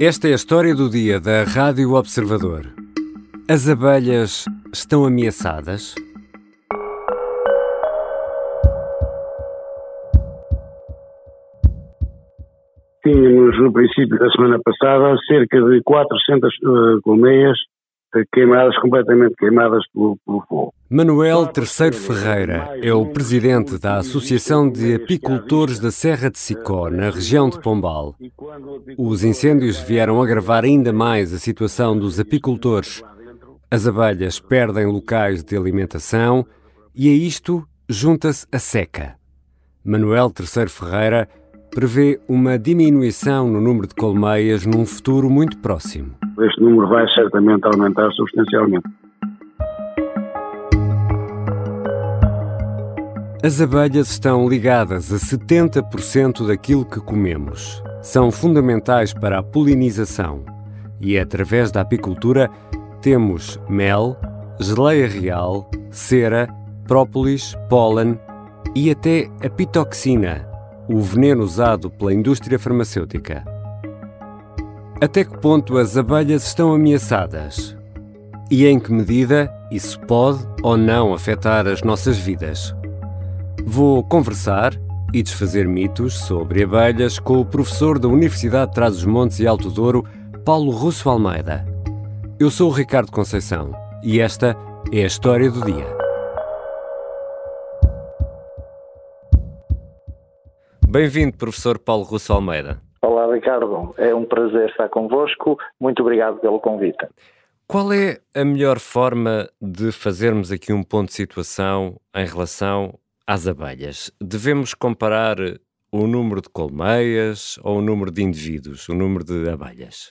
Esta é a história do dia da Rádio Observador. As abelhas estão ameaçadas? Tínhamos, no princípio da semana passada, cerca de 400 uh, colmeias queimadas, completamente queimadas pelo, pelo fogo. Manuel Terceiro Ferreira é o presidente da Associação de Apicultores da Serra de Sicó, na região de Pombal. Os incêndios vieram agravar ainda mais a situação dos apicultores. As abelhas perdem locais de alimentação e a isto junta-se a seca. Manuel Terceiro Ferreira prevê uma diminuição no número de colmeias num futuro muito próximo. Este número vai certamente aumentar substancialmente. As abelhas estão ligadas a 70% daquilo que comemos. São fundamentais para a polinização e, através da apicultura, temos mel, geleia real, cera, própolis, pólen e até a pitoxina, o veneno usado pela indústria farmacêutica. Até que ponto as abelhas estão ameaçadas? E em que medida isso pode ou não afetar as nossas vidas? Vou conversar e desfazer mitos sobre abelhas com o professor da Universidade de Trás-os-Montes e Alto Douro, Paulo Russo Almeida. Eu sou o Ricardo Conceição e esta é a história do dia. Bem-vindo, professor Paulo Russo Almeida. Olá, Ricardo. É um prazer estar convosco. Muito obrigado pelo convite. Qual é a melhor forma de fazermos aqui um ponto de situação em relação às abelhas? Devemos comparar o número de colmeias ou o número de indivíduos, o número de abelhas?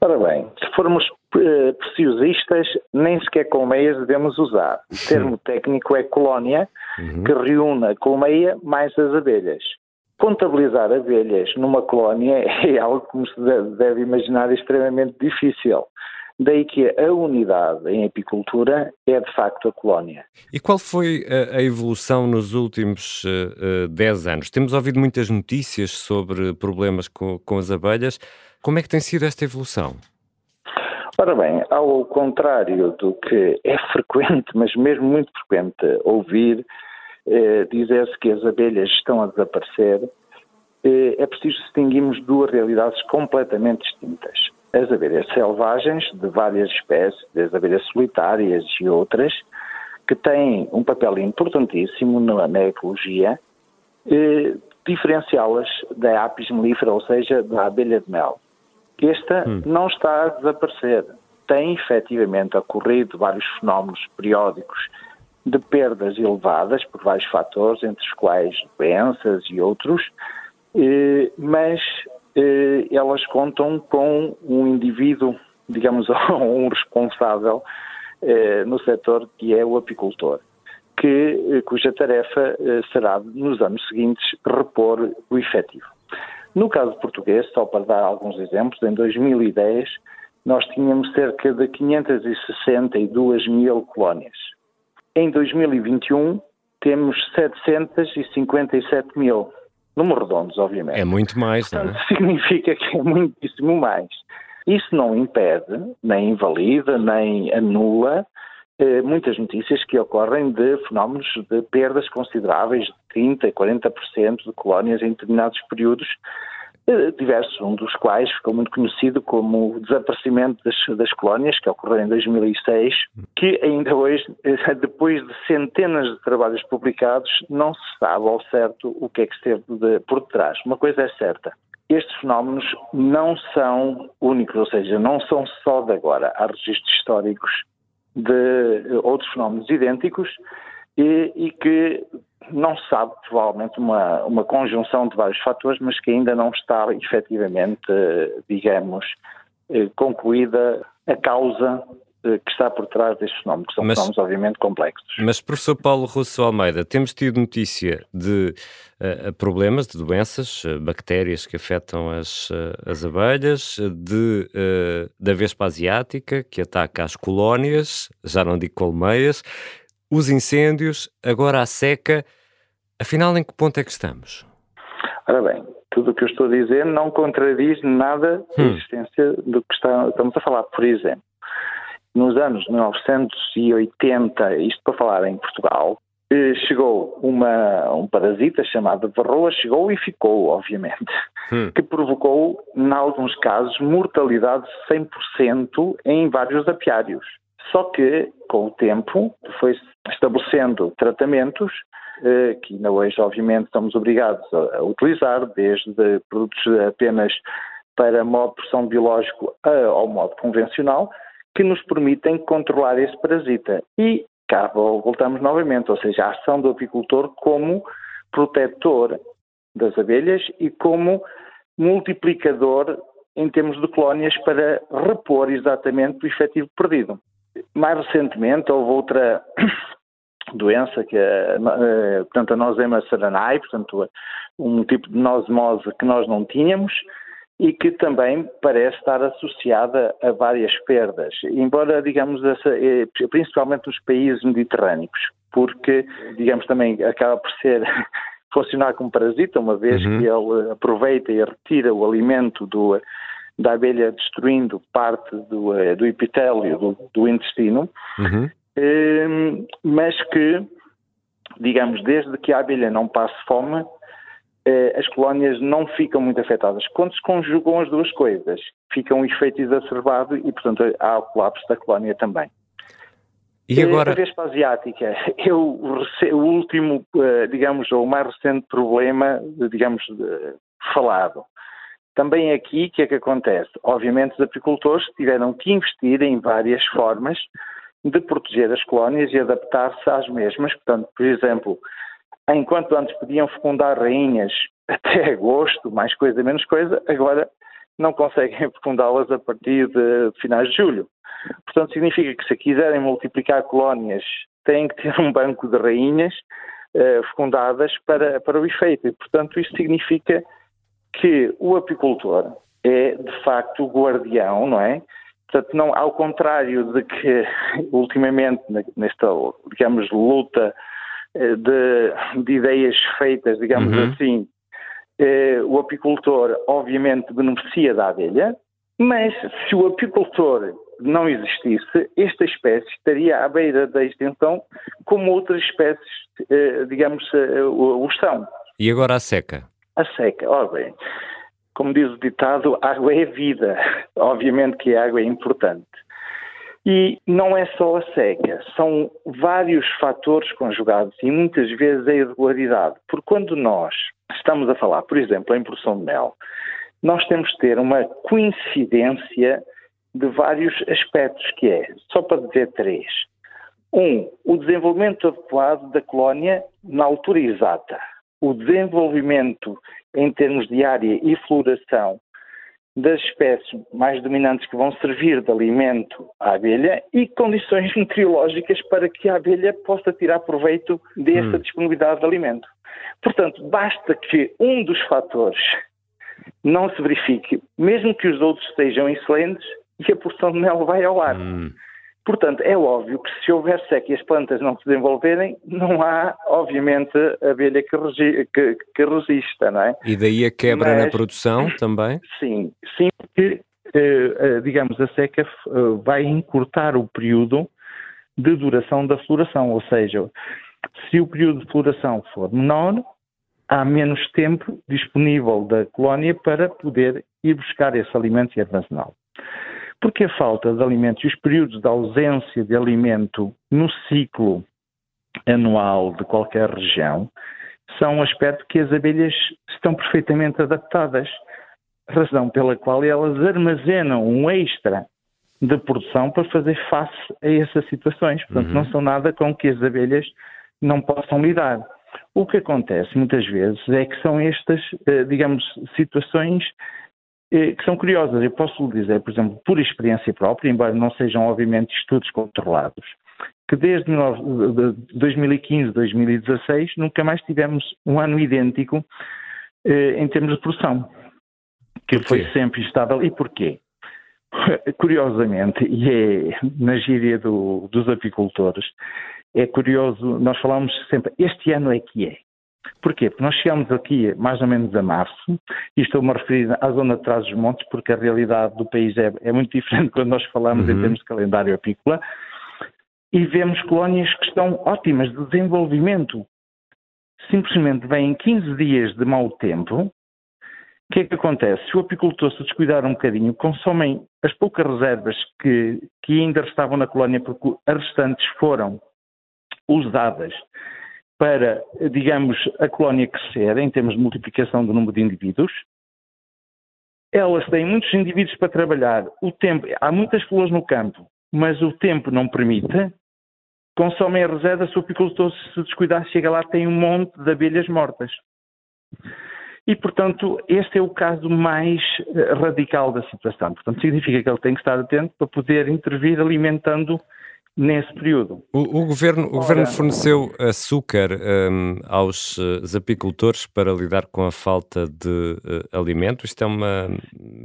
Ora bem, se formos preciosistas, nem sequer colmeias devemos usar. O termo técnico é colónia, uhum. que reúne a colmeia mais as abelhas. Contabilizar abelhas numa colónia é algo, como se deve imaginar, extremamente difícil. Daí que a unidade em apicultura é de facto a colónia. E qual foi a, evolução nos últimos 10 uh, uh, anos? Temos ouvido muitas notícias sobre problemas com, com as abelhas. Como é que tem sido esta evolução? Ora bem, ao contrário do que é frequente, mas mesmo muito frequente, ouvir eh, dizer-se que as abelhas estão a desaparecer, eh, é preciso distinguirmos duas realidades completamente distintas. As abelhas selvagens, de várias espécies, as abelhas solitárias e outras, que têm um papel importantíssimo na, na ecologia, eh, diferenciá-las da apis mellifera, ou seja, da abelha de mel. Esta hum. não está a desaparecer. Tem efetivamente ocorrido vários fenómenos periódicos de perdas elevadas por vários fatores, entre os quais doenças e outros, eh, mas eh, elas contam com um indivíduo, digamos, um responsável eh, no setor que é o apicultor, que, cuja tarefa será, nos anos seguintes, repor o efetivo. No caso português, só para dar alguns exemplos, em 2010 nós tínhamos cerca de 562 mil colónias. Em 2021 temos 757 mil. Números redondos, obviamente. É muito mais, não é? significa que é muitíssimo mais. Isso não impede, nem invalida, nem anula muitas notícias que ocorrem de fenómenos de perdas consideráveis de 30% e 40% de colónias em determinados períodos, eh, diversos, um dos quais ficou muito conhecido como o desaparecimento das, das colónias, que ocorreu em 2006, que ainda hoje, eh, depois de centenas de trabalhos publicados, não se sabe ao certo o que é que esteve de, por detrás. Uma coisa é certa, estes fenómenos não são únicos, ou seja, não são só de agora. Há registros históricos de outros fenómenos idênticos e, e que não se sabe, provavelmente, uma, uma conjunção de vários fatores, mas que ainda não está efetivamente, digamos, eh, concluída a causa eh, que está por trás destes fenómenos, que são mas, fenómenos obviamente complexos. Mas, professor Paulo Russo Almeida, temos tido notícia de uh, problemas, de doenças, uh, bactérias que afetam as, uh, as abelhas, de, da Vespa Asiática, que ataca as colónias, já não digo colmeias, os incêndios, agora a seca. Afinal, em que ponto é que estamos? Ora bem, tudo o que eu estou a dizer não contradiz nada a hum. existência do que está, estamos a falar. Por exemplo, nos anos 1980, isto para falar em Portugal, eh, chegou uma, um parasita chamado varroa, chegou e ficou, obviamente, hum. que provocou, em alguns casos, mortalidade de 100% em vários apiários. Só que, com o tempo, foi estabelecendo tratamentos eh, que ainda hoje, obviamente, estamos obrigados a, utilizar, desde produtos apenas para modo de produção biológico ao modo convencional, que nos permitem controlar esse parasita. E cá voltamos novamente, ou seja, a ação do apicultor como protetor das abelhas e como multiplicador em termos de colónias para repor exatamente o efetivo perdido. Mais recentemente houve outra doença que eh, portanto, a nosema saranai, portanto, um tipo de nosmose que nós não tínhamos e que também parece estar associada a várias perdas, embora, digamos, eh, principalmente nos países mediterrâneos, porque, digamos, também acaba por ser funcionar como parasita, uma vez uhum. que ele aproveita e retira o alimento do, da abelha, destruindo parte do, eh, do epitélio do, do intestino, uhum. Ehm, mas que, digamos, desde que a abelha não passe fome, as colónias não ficam muito afetadas. Quando se conjugam as duas coisas, fica um efeito exacerbado e, portanto, há o colapso da colónia também. E agora... A Vespa asiática é o, o último, eh, digamos, ou o mais recente problema, digamos, falado. Também aqui, o que é que acontece? Obviamente, os apicultores tiveram que investir em várias formas de proteger as colónias e adaptar-se às mesmas. Portanto, por exemplo, enquanto antes podiam fecundar rainhas até agosto, mais coisa, menos coisa, agora não conseguem fecundá-las a partir de finais de julho. Portanto, significa que se quiserem multiplicar colónias, têm que ter um banco de rainhas uh, fecundadas para, para o efeito. E, portanto, isso significa que o apicultor é, de facto, o guardião, não é? Portanto, não, ao contrário de que, ultimamente, nesta, digamos, luta eh, de, de ideias feitas, digamos uhum. assim, eh, o apicultor obviamente beneficia da abelha, mas se o apicultor não existisse, esta espécie estaria à beira da extinção como outras espécies, eh, digamos, eh, o, o estão. E agora a seca? A seca, ora bem, como diz o ditado, água é vida. Obviamente que a água é importante. E não é só a seca, são vários fatores conjugados e muitas vezes a irregularidade. Porque quando nós estamos a falar, por exemplo, em produção de mel, nós temos de ter uma coincidência de vários aspectos, que é, só para dizer três. Um, o desenvolvimento adequado da colónia na altura exata. O desenvolvimento em termos de área e floração das espécies mais dominantes que vão servir de alimento à abelha e condições meteorológicas para que a abelha possa tirar proveito dessa hum. disponibilidade de alimento. Portanto, basta que um dos fatores não se verifique, mesmo que os outros estejam excelentes, e a porção de mel vai ao ar. Hum. Portanto, é óbvio que se houver seca e as plantas não se desenvolverem, não há, obviamente, abelha que, regi que, que resista, não é? E daí a quebra Mas, na produção também? Sim, sim, porque, eh, eh, digamos, a seca eh, vai encurtar o período de duração da floração, ou seja, se o período de floração for menor, há menos tempo disponível da colónia para poder ir buscar esse alimento e armazená-lo. Porque a falta de alimentos e os períodos de ausência de alimento no ciclo anual de qualquer região são um aspecto que as abelhas estão perfeitamente adaptadas, razão pela qual elas armazenam um extra de produção para fazer face a essas situações. Portanto, uhum. não são nada com que as abelhas não possam lidar. O que acontece muitas vezes é que são estas, eh, digamos, situações que são curiosas. Eu posso lhe dizer, por exemplo, por experiência própria, embora não sejam obviamente estudos controlados, que desde 2015, 2016 nunca mais tivemos um ano idêntico eh, em termos de produção, que foi sempre estável. E porquê? Curiosamente, e é na gíria do, dos apicultores, é curioso, nós falamos sempre, este ano é que é. Porquê? Porque nós chegamos aqui mais ou menos a março, e estou-me a referir à zona de trás dos montes, porque a realidade do país é, é muito diferente quando nós falamos uhum. em termos de calendário apícola, e vemos colónias que estão ótimas de desenvolvimento. Simplesmente vêm 15 dias de mau tempo. O que é que acontece? Se o apicultor se descuidar um bocadinho, consomem as poucas reservas que, que ainda estavam na colónia, porque as restantes foram usadas para, digamos, a colónia crescer em termos de multiplicação do número de indivíduos. Elas têm muitos indivíduos para trabalhar. O tempo, há muitas flores no campo, mas o tempo não permite. Consomem a reserva, se o apicultor se descuidar, chega lá, tem um monte de abelhas mortas. E, portanto, este é o caso mais eh, radical da situação. Portanto, significa que ele tem que estar atento para poder intervir alimentando nesse período. O, o governo, Ora, o governo forneceu açúcar um, aos uh, apicultores para lidar com a falta de uh, alimento. Isto é uma,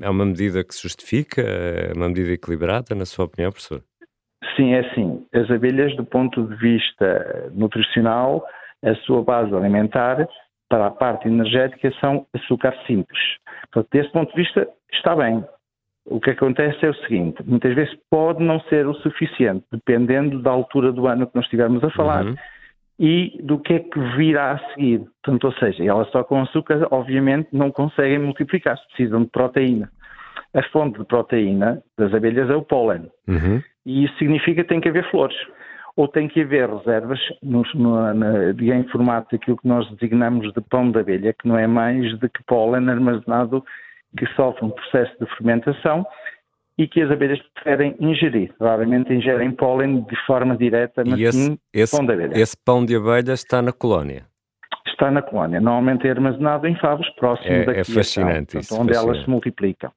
é uma medida que se justifica? É uma medida equilibrada, na sua opinião, professor? Sim, é assim. As abelhas, do ponto de vista nutricional, a sua base alimentar para a parte energética são açúcar simples. Portanto, desse ponto de vista, está bem. O que acontece é o seguinte: muitas vezes pode não ser o suficiente, dependendo da altura do ano que nós estivermos a falar. Uhum. E do que é que virá a seguir. Portanto, ou seja, elas só com açúcar, obviamente, não conseguem multiplicar-se, precisam de proteína. A fonte de proteína das abelhas é o pólen. Uhum. E isso significa que tem que haver flores. Ou tem que haver reservas no, no, na, em formato daquilo que nós designamos de pão de abelha, que não é mais do que pólen armazenado que sofre um processo de fermentação e que as abelhas preferem ingerir. Raramente ingerem pólen de forma direta, mas e esse, sim esse, pão de abelha. Esse pão de abelha está na colónia? Está na colónia. Normalmente é armazenado em favos próximos é, da É fascinante isso. Onde fascinante. elas se multiplicam.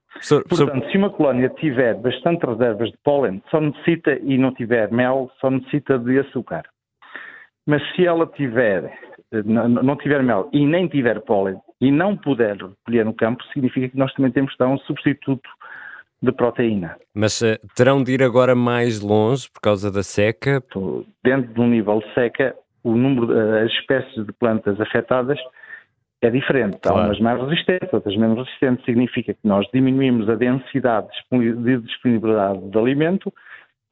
Portanto, se uma colónia tiver bastante reservas de pólen, só necessita, e não tiver mel, só necessita de açúcar. Mas se ela tiver, eh, não tiver mel e nem tiver pólen, e não puder recolher no campo, significa que nós também temos de dar um substituto de proteína. Mas uh, terão de ir agora mais longe por causa da seca? Dentro de um nível de seca, o número, uh, as espécies de plantas afetadas é diferente. Claro. Há umas mais resistentes, outras menos resistentes. Significa que nós diminuímos a densidade de disponibilidade de alimento,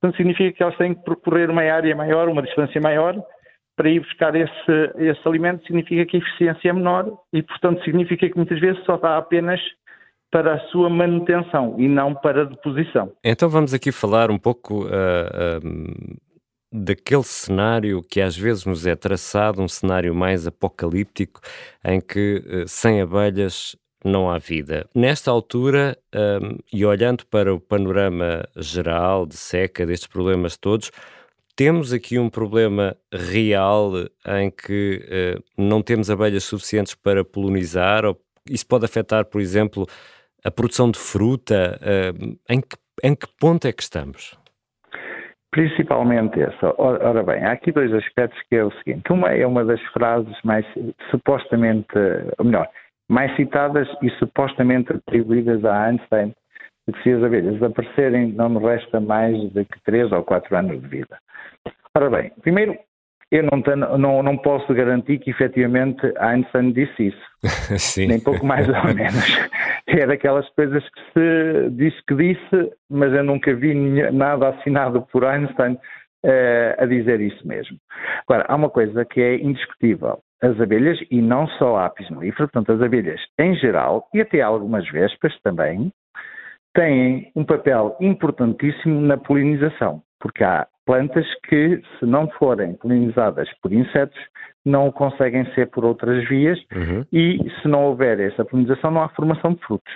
portanto significa que elas têm que percorrer uma área maior, uma distância maior, para ir buscar esse, esse alimento significa que a eficiência é menor e, portanto, significa que muitas vezes só dá apenas para a sua manutenção e não para a deposição. Então vamos aqui falar um pouco uh, uh, daquele cenário que às vezes nos é traçado, um cenário mais apocalíptico, em que uh, sem abelhas não há vida. Nesta altura, um, e olhando para o panorama geral de seca, destes problemas todos, temos aqui um problema real em que uh, não temos abelhas suficientes para polonizar, ou isso pode afetar, por exemplo, a produção de fruta? Uh, em, que, em que ponto é que estamos? Principalmente essa. Ora bem, há aqui dois aspectos que é o seguinte. Uma é uma das frases mais supostamente, ou melhor, mais citadas e supostamente atribuídas a Einstein, que se as abelhas desaparecerem, não me resta mais de que 3 ou 4 anos de vida. Ora bem, primeiro, eu não, tenho, não, não posso garantir que efetivamente Einstein disse isso. Sim. Nem pouco mais ou menos. É daquelas coisas que se disse que disse, mas eu nunca vi nada assinado por Einstein uh, a dizer isso mesmo. Agora, há uma coisa que é indiscutível. As abelhas, e não só a apis mellifera, portanto as abelhas em geral, e até algumas vespas também, têm um papel importantíssimo na polinização, porque há plantas que, se não forem polinizadas por insetos, não conseguem ser por outras vias uhum. e, se não houver essa polinização, não há formação de frutos.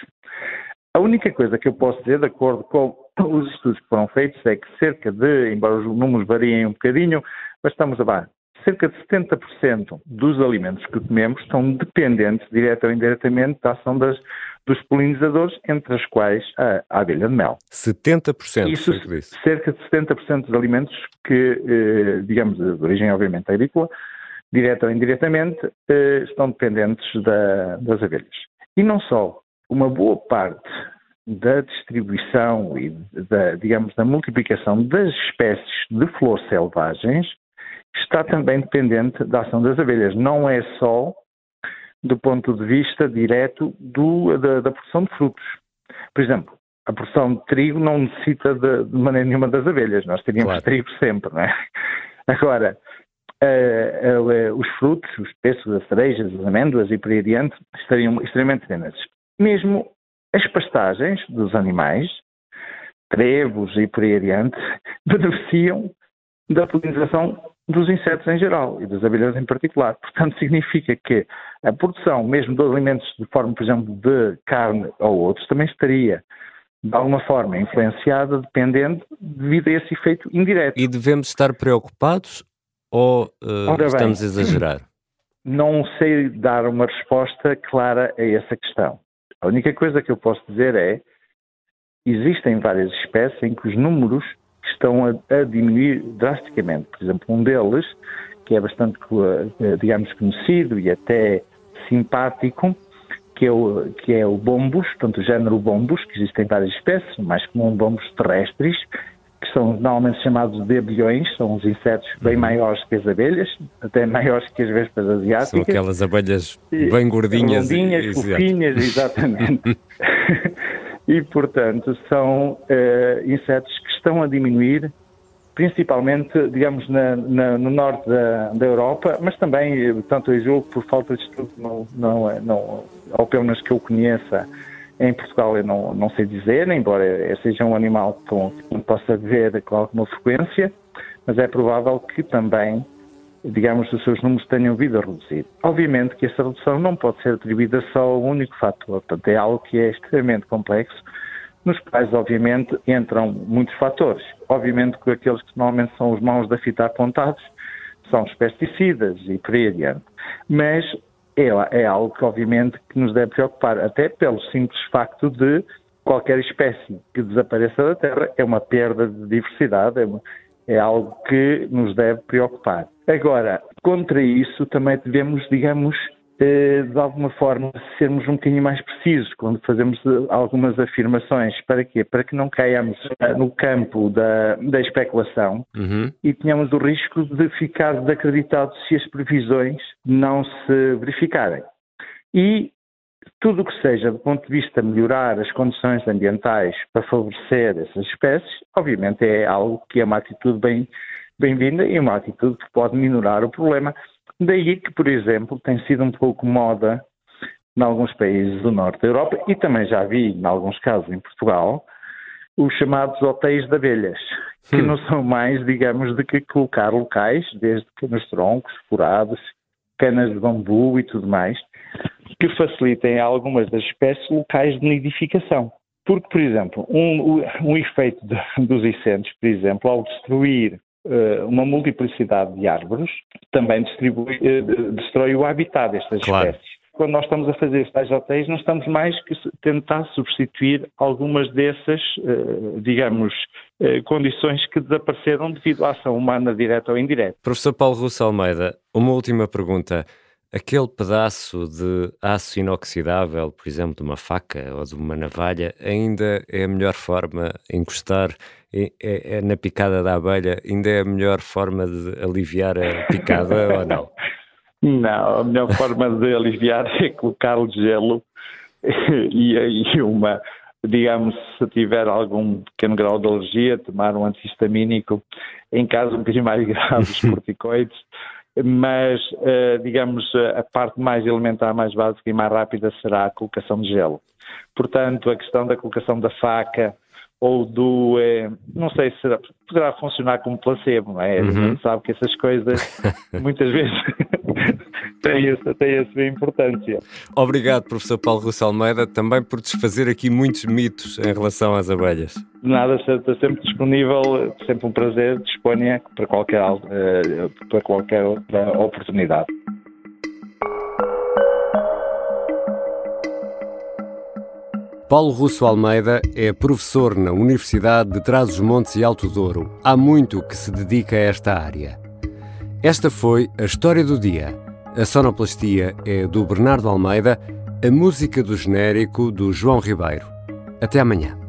A única coisa que eu posso dizer, de acordo com os estudos que foram feitos, é que cerca de, embora os números variem um bocadinho, mas estamos a lá, cerca de 70% dos alimentos que comemos estão dependentes, direta ou indiretamente, da ação das, dos polinizadores, entre as quais a, a abelha de mel. 70% Isso, cerca de 70% dos alimentos que, eh, digamos, de origem obviamente agrícola, direta ou indiretamente, eh, estão dependentes da, das abelhas. E não só, uma boa parte da distribuição e da, digamos, da multiplicação das espécies de flores selvagens está também dependente da ação das abelhas. Não é só do ponto de vista direto do, da, da, produção de frutos. Por exemplo, a produção de trigo não necessita de, de maneira nenhuma das abelhas, nós teríamos claro. trigo sempre, não é? Agora, uh, uh, os frutos, os pêssegos, as cerejas, as amêndoas e por aí adiante estariam extremamente dependentes. Mesmo as pastagens dos animais, trevos e por aí adiante, beneficiam da polinização dos insetos em geral e das abelhas em particular. Portanto, significa que a produção, mesmo de alimentos de forma, por exemplo, de carne ou outros, também estaria, de alguma forma, influenciada, dependendo, devido a esse efeito indireto. E devemos estar preocupados ou uh, estamos a exagerar? Não sei dar uma resposta clara a essa questão. A única coisa que eu posso dizer é existem várias espécies em que os números estão a, a, diminuir drasticamente. Por exemplo, um deles, que é bastante, eh, digamos, conhecido e até simpático, que é o, que é o bombus, portanto, o género bombus, que existem várias espécies, mais comum bombus terrestres, que são normalmente chamados de abelhões, são uns insetos bem uhum. maiores que as abelhas, até maiores que as vespas asiáticas. São aquelas abelhas bem gordinhas. Gordinhas, fofinhas, exatamente. e, portanto, são uh, insetos que estão a diminuir, principalmente, digamos, na, na, no norte da, da, Europa, mas também, tanto eu julgo, por falta de estudo, não, não, não, ou pelo menos que eu conheça, em Portugal eu não, não sei dizer, embora seja um animal que possa ver com alguma frequência, mas é provável que também digamos, os seus números tenham vindo a reduzir. Obviamente que essa redução não pode ser atribuída só a um único fator, portanto é algo que é extremamente complexo, nos quais, obviamente, entram muitos fatores. Obviamente que aqueles que normalmente são os mãos da fita apontados são os pesticidas e por aí adiante. Mas é, é algo que, obviamente, que nos deve preocupar, até pelo simples facto de qualquer espécie que desapareça da Terra é uma perda de diversidade, é, uma, é algo que nos deve preocupar. Agora, contra isso também devemos, digamos, eh, de alguma forma sermos um bocadinho mais precisos quando fazemos eh, algumas afirmações. Para quê? Para que não caiamos eh, no campo da, da especulação uhum. e tenhamos o risco de ficar desacreditados se as previsões não se verificarem. E tudo o que seja, do ponto de vista de melhorar as condições ambientais para favorecer essas espécies, obviamente é algo que é uma atitude bem bem-vinda e uma atitude que pode minorar o problema. Daí que, por exemplo, tem sido um pouco moda em alguns países do norte da Europa e também já vi, em alguns casos, em Portugal, os chamados hotéis de abelhas, que hum. não são mais, digamos, de que colocar locais, desde nos troncos, furados, canas de bambu e tudo mais, que facilitem a algumas das espécies locais de nidificação. Porque, por exemplo, um, um efeito de, dos incêndios, por exemplo, ao destruir eh, uma multiplicidade de árvores, também distribui, eh, destrói o habitat destas claro. espécies. Quando nós estamos a fazer estes hotéis, não estamos mais que tentar substituir algumas dessas, eh, digamos, condições que desapareceram devido à ação humana direta ou indireta. Professor Paulo Russo Almeida, uma última pergunta. Aquele pedaço de aço inoxidável, por exemplo, de uma faca ou de uma navalha, ainda é a melhor forma de encostar é, é, na picada da abelha? Ainda é a melhor forma de aliviar a picada ou não? Não, a melhor forma de aliviar é colocar o gelo e, e uma, digamos, se tiver algum pequeno grau de alergia, tomar um antihistamínico, em caso um bocadinho mais grave, os corticoides mas, uh, digamos, a parte mais elementar, mais básica e mais rápida será a colocação de gelo. Portanto, a questão da colocação da faca ou do, eh, não sei se será, poderá funcionar como placebo, não é? Uhum. A gente sabe que essas coisas muitas vezes têm, essa, têm essa importância. Obrigado, professor Paulo Russo Almeida, também por desfazer aqui muitos mitos em relação às abelhas. Nada, está sempre disponível, sempre um prazer, disponha para qualquer, eh, para qualquer outra oportunidade. Paulo Russo Almeida é professor na Universidade de Trás-os-Montes e Alto Douro. Há muito que se dedica a esta área. Esta foi a história do dia. A sonoplastia é do Bernardo Almeida, a música do genérico do João Ribeiro. Até amanhã.